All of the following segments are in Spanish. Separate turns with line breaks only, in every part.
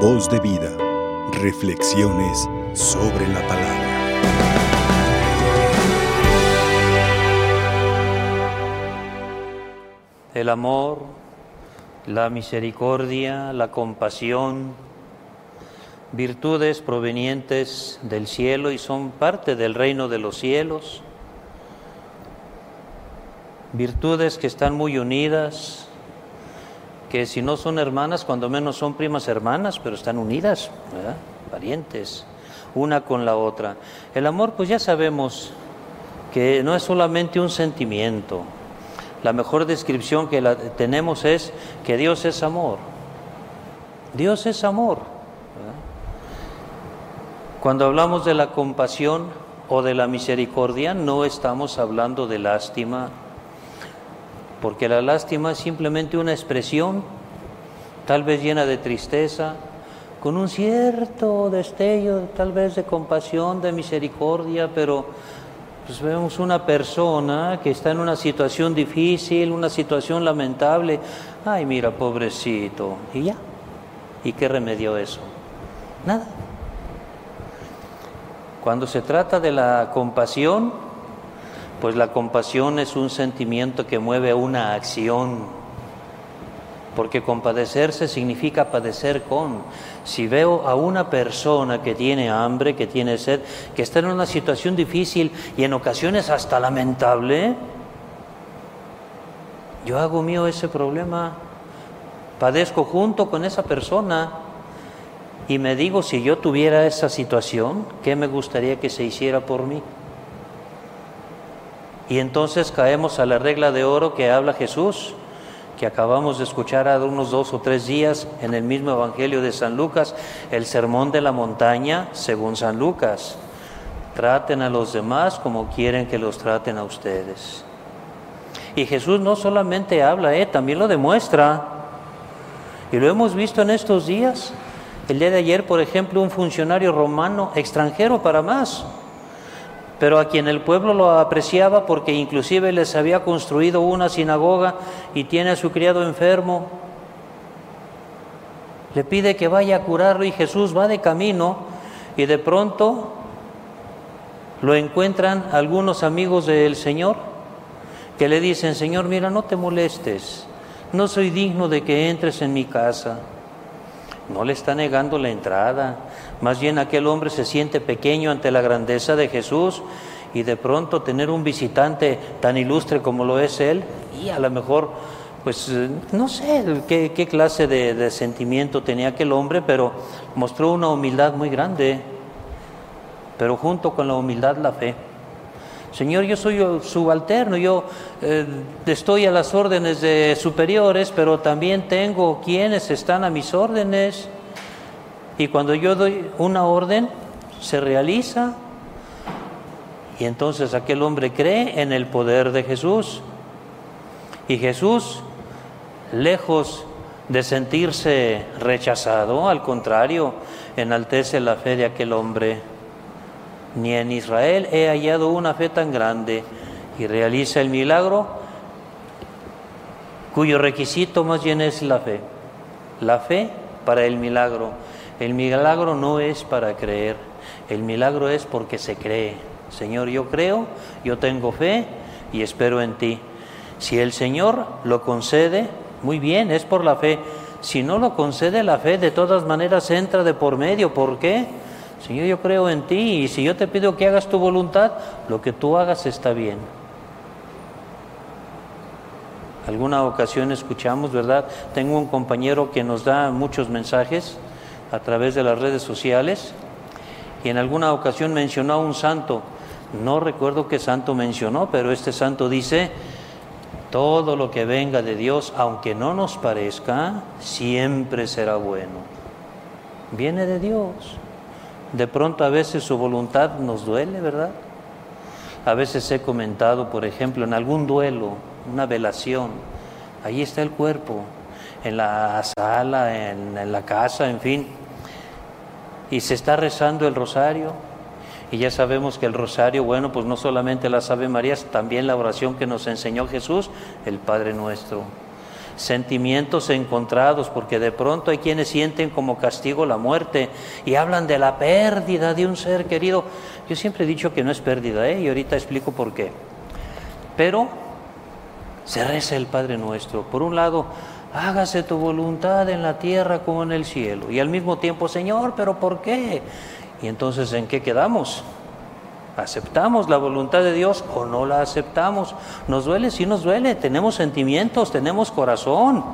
Voz de vida. Reflexiones sobre la palabra.
El amor, la misericordia, la compasión, virtudes provenientes del cielo y son parte del reino de los cielos, virtudes que están muy unidas, que si no son hermanas, cuando menos son primas hermanas, pero están unidas, parientes, una con la otra. El amor, pues ya sabemos que no es solamente un sentimiento. La mejor descripción que tenemos es que Dios es amor. Dios es amor. Cuando hablamos de la compasión o de la misericordia, no estamos hablando de lástima, porque la lástima es simplemente una expresión, tal vez llena de tristeza, con un cierto destello tal vez de compasión, de misericordia, pero pues vemos una persona que está en una situación difícil, una situación lamentable, ay mira, pobrecito, y ya, ¿y qué remedio eso? Nada. Cuando se trata de la compasión, pues la compasión es un sentimiento que mueve una acción, porque compadecerse significa padecer con. Si veo a una persona que tiene hambre, que tiene sed, que está en una situación difícil y en ocasiones hasta lamentable, yo hago mío ese problema, padezco junto con esa persona y me digo, si yo tuviera esa situación, ¿qué me gustaría que se hiciera por mí? Y entonces caemos a la regla de oro que habla Jesús, que acabamos de escuchar hace unos dos o tres días en el mismo Evangelio de San Lucas, el sermón de la montaña según San Lucas. Traten a los demás como quieren que los traten a ustedes. Y Jesús no solamente habla, eh, también lo demuestra. Y lo hemos visto en estos días. El día de ayer, por ejemplo, un funcionario romano extranjero para más pero a quien el pueblo lo apreciaba porque inclusive les había construido una sinagoga y tiene a su criado enfermo, le pide que vaya a curarlo y Jesús va de camino y de pronto lo encuentran algunos amigos del Señor que le dicen, Señor, mira, no te molestes, no soy digno de que entres en mi casa. No le está negando la entrada, más bien aquel hombre se siente pequeño ante la grandeza de Jesús y de pronto tener un visitante tan ilustre como lo es él, y a lo mejor, pues no sé qué, clase de, de sentimiento tenía aquel hombre, pero mostró una humildad muy grande, pero junto con la humildad la fe. Señor, yo soy subalterno, yo eh, estoy a las órdenes de superiores, pero también tengo quienes están a mis órdenes. Y cuando yo doy una orden, se realiza. Y entonces aquel hombre cree en el poder de Jesús. Y Jesús, lejos de sentirse rechazado, al contrario, enaltece la fe de aquel hombre. Ni en Israel he hallado una fe tan grande y realiza el milagro cuyo requisito más bien es la fe. La fe para el milagro. El milagro no es para creer, el milagro es porque se cree. Señor, yo creo, yo tengo fe y espero en ti. Si el Señor lo concede, muy bien, es por la fe. Si no lo concede la fe, de todas maneras entra de por medio. ¿Por qué? Señor, yo creo en ti y si yo te pido que hagas tu voluntad, lo que tú hagas está bien. Alguna ocasión escuchamos, ¿verdad? Tengo un compañero que nos da muchos mensajes a través de las redes sociales y en alguna ocasión mencionó a un santo. No recuerdo qué santo mencionó, pero este santo dice, todo lo que venga de Dios, aunque no nos parezca, siempre será bueno. Viene de Dios. De pronto a veces su voluntad nos duele, ¿verdad? A veces he comentado, por ejemplo, en algún duelo, una velación, ahí está el cuerpo, en la sala, en, la casa, en fin. Y se está rezando el rosario. Y ya sabemos que el rosario, bueno, pues no solamente las Ave Marías, también la oración que nos enseñó Jesús, el Padre nuestro. sentimientos encontrados, porque de pronto hay quienes sienten como castigo la muerte y hablan de la pérdida de un ser querido. Yo siempre he dicho que no es pérdida, ¿eh? y ahorita explico por qué. Pero se reza el Padre Nuestro. Por un lado, hágase tu voluntad en la tierra como en el cielo. Y al mismo tiempo, Señor, pero ¿por qué? Y entonces, ¿en qué quedamos? ¿Aceptamos la voluntad de Dios o no la aceptamos? ¿Nos duele? Sí nos duele. Tenemos sentimientos, tenemos corazón.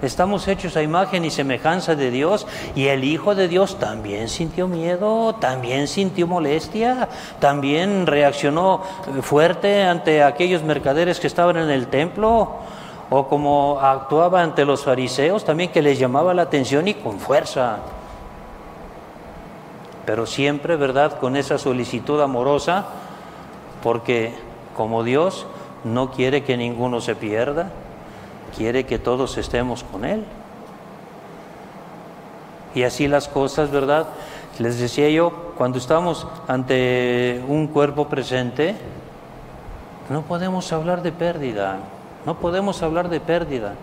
Estamos hechos a imagen y semejanza de Dios y el Hijo de Dios también sintió miedo, también sintió molestia, también reaccionó fuerte ante aquellos mercaderes que estaban en el templo o como actuaba ante los fariseos también que les llamaba la atención y con fuerza pero siempre, ¿verdad?, con esa solicitud amorosa, porque como Dios no quiere que ninguno se pierda, quiere que todos estemos con Él. Y así las cosas, ¿verdad? Les decía yo, cuando estamos ante un cuerpo presente, no podemos hablar de pérdida, no podemos hablar de pérdida.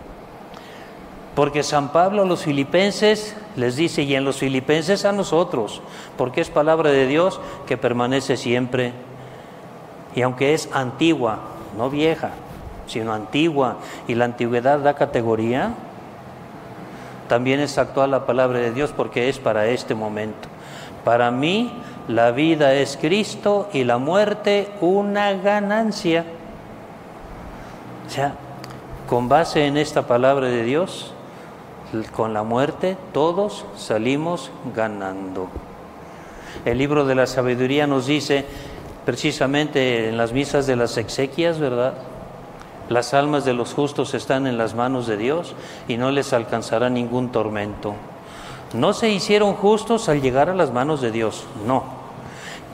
Porque San Pablo a los filipenses les dice, y en los filipenses a nosotros, porque es palabra de Dios que permanece siempre. Y aunque es antigua, no vieja, sino antigua, y la antigüedad da categoría, también es actual la palabra de Dios porque es para este momento. Para mí la vida es Cristo y la muerte una ganancia. O sea, con base en esta palabra de Dios, con la muerte todos salimos ganando. El libro de la sabiduría nos dice, precisamente en las misas de las exequias, ¿verdad? Las almas de los justos están en las manos de Dios y no les alcanzará ningún tormento. No se hicieron justos al llegar a las manos de Dios, no.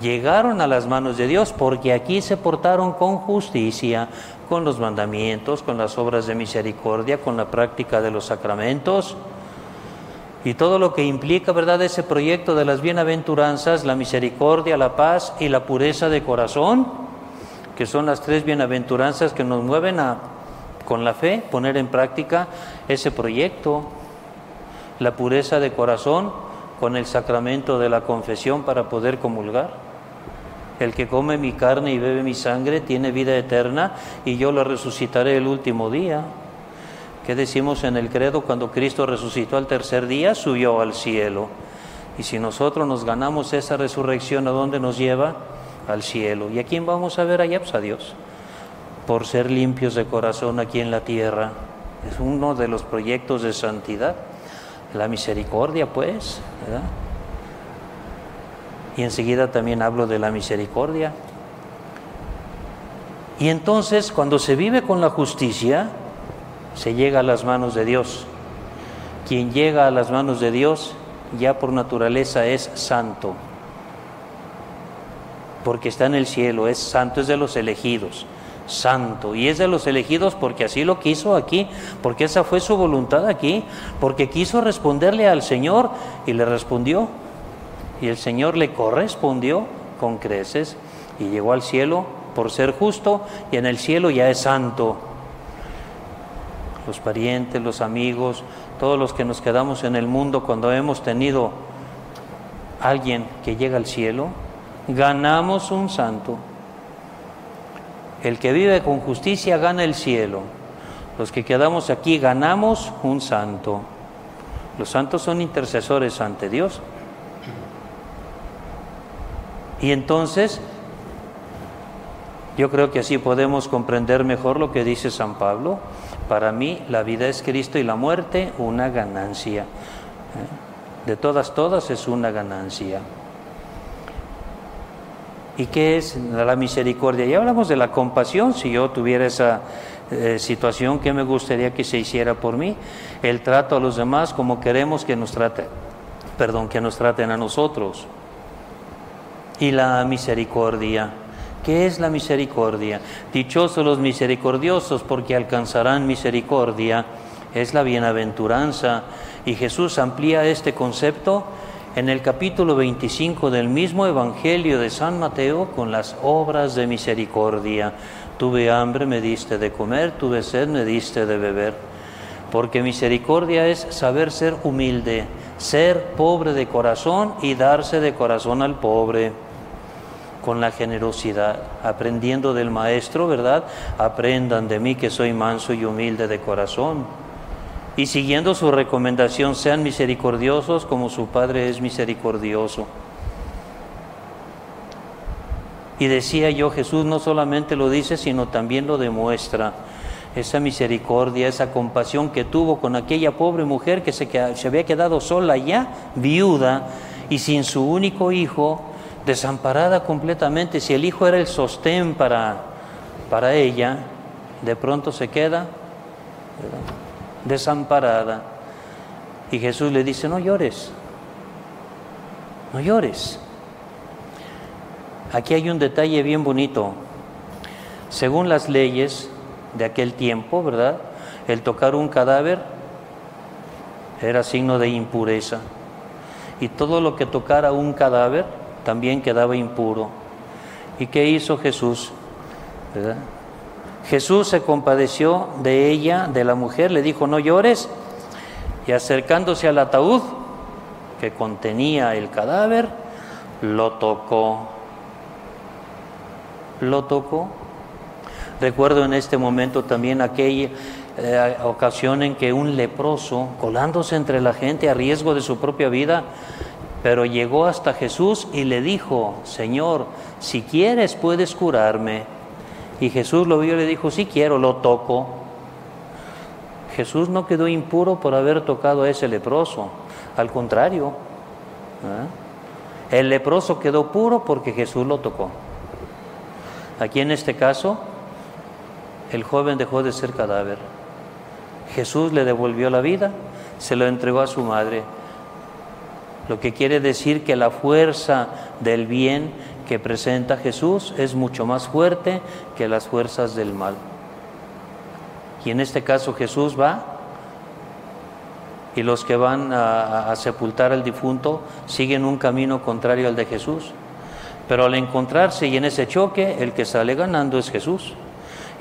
Llegaron a las manos de Dios porque aquí se portaron con justicia, con los mandamientos, con las obras de misericordia, con la práctica de los sacramentos y todo lo que implica, ¿verdad?, ese proyecto de las bienaventuranzas, la misericordia, la paz y la pureza de corazón, que son las tres bienaventuranzas que nos mueven a, con la fe, poner en práctica ese proyecto. La pureza de corazón con el sacramento de la confesión para poder comulgar. El que come mi carne y bebe mi sangre tiene vida eterna y yo lo resucitaré el último día. ¿Qué decimos en el credo cuando Cristo resucitó al tercer día? Subió al cielo. Y si nosotros nos ganamos esa resurrección, ¿a dónde nos lleva? Al cielo. ¿Y a quién vamos a ver allá? Pues a Dios. Por ser limpios de corazón aquí en la tierra. Es uno de los proyectos de santidad. La misericordia, pues. ¿verdad? Y enseguida también hablo de la misericordia. Y entonces cuando se vive con la justicia, se llega a las manos de Dios. Quien llega a las manos de Dios ya por naturaleza es santo, porque está en el cielo, es santo, es de los elegidos, santo, y es de los elegidos porque así lo quiso aquí, porque esa fue su voluntad aquí, porque quiso responderle al Señor y le respondió. Y el Señor le correspondió con creces y llegó al cielo por ser justo y en el cielo ya es santo. Los parientes, los amigos, todos los que nos quedamos en el mundo cuando hemos tenido alguien que llega al cielo, ganamos un santo. El que vive con justicia gana el cielo. Los que quedamos aquí ganamos un santo. Los santos son intercesores ante Dios. Y entonces, yo creo que así podemos comprender mejor lo que dice San Pablo. Para mí la vida es Cristo y la muerte una ganancia. ¿eh? De todas, todas es una ganancia. ¿Y qué es la misericordia? Ya hablamos de la compasión. Si yo tuviera esa eh, situación, ¿qué me gustaría que se hiciera por mí? El trato a los demás como queremos que nos traten, perdón, que nos traten a nosotros y la misericordia. ¿Qué es la misericordia? Dichosos los misericordiosos porque alcanzarán misericordia. Es la bienaventuranza. Y Jesús amplía este concepto en el capítulo 25 del mismo Evangelio de San Mateo con las obras de misericordia. tuve hambre, me diste de comer, tuve sed, me diste de beber. Porque misericordia es saber ser humilde, ser pobre de corazón y darse de corazón al pobre con la generosidad, aprendiendo del Maestro, ¿verdad? Aprendan de mí que soy manso y humilde de corazón. Y siguiendo su recomendación, sean misericordiosos como su Padre es misericordioso. Y decía yo, Jesús no solamente lo dice, sino también lo demuestra. Esa misericordia, esa compasión que tuvo con aquella pobre mujer que se, había quedado sola ya, viuda, y sin su único hijo, desamparada completamente. Si el hijo era el sostén para, para ella, de pronto se queda desamparada. Y Jesús le dice, no llores, no llores. Aquí hay un detalle bien bonito. Según las leyes de aquel tiempo, ¿verdad? El tocar un cadáver era signo de impureza. Y todo lo que tocara un cadáver también quedaba impuro. ¿Y qué hizo Jesús? Jesús se compadeció de ella, de la mujer, le dijo, no llores, y acercándose al ataúd que contenía el cadáver, lo tocó lo tocó. Recuerdo en este momento también aquella eh, ocasión en que un leproso, colándose entre la gente a riesgo de su propia vida, pero llegó hasta Jesús y le dijo, Señor, si quieres puedes curarme. Y Jesús lo vio y le dijo, si quiero, lo toco. Jesús no quedó impuro por haber tocado a ese leproso, al contrario, ¿eh? el leproso quedó puro porque Jesús lo tocó. Aquí en este caso, el joven dejó de ser cadáver. Jesús le devolvió la vida, se lo entregó a su madre. Lo que quiere decir que la fuerza del bien que presenta Jesús es mucho más fuerte que las fuerzas del mal. Y en este caso Jesús va y los que van a, sepultar al difunto siguen un camino contrario al de Jesús. Pero al encontrarse y en ese choque, el que sale ganando es Jesús.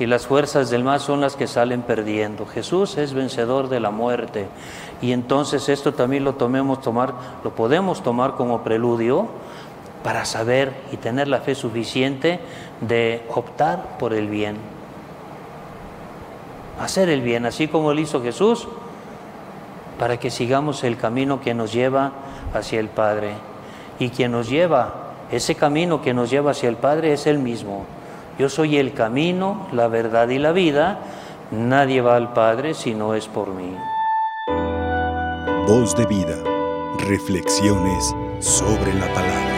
Y las fuerzas del mal son las que salen perdiendo. Jesús es vencedor de la muerte. Y entonces esto también lo tomemos tomar, lo podemos tomar como preludio para saber y tener la fe suficiente de optar por el bien. Hacer el bien, así como lo hizo Jesús, para que sigamos el camino que nos lleva hacia el Padre y que nos lleva ese camino que nos lleva hacia el Padre es el mismo. Yo soy el camino, la verdad y la vida. Nadie va al Padre si no es por mí.
Voz de vida. Reflexiones sobre la palabra.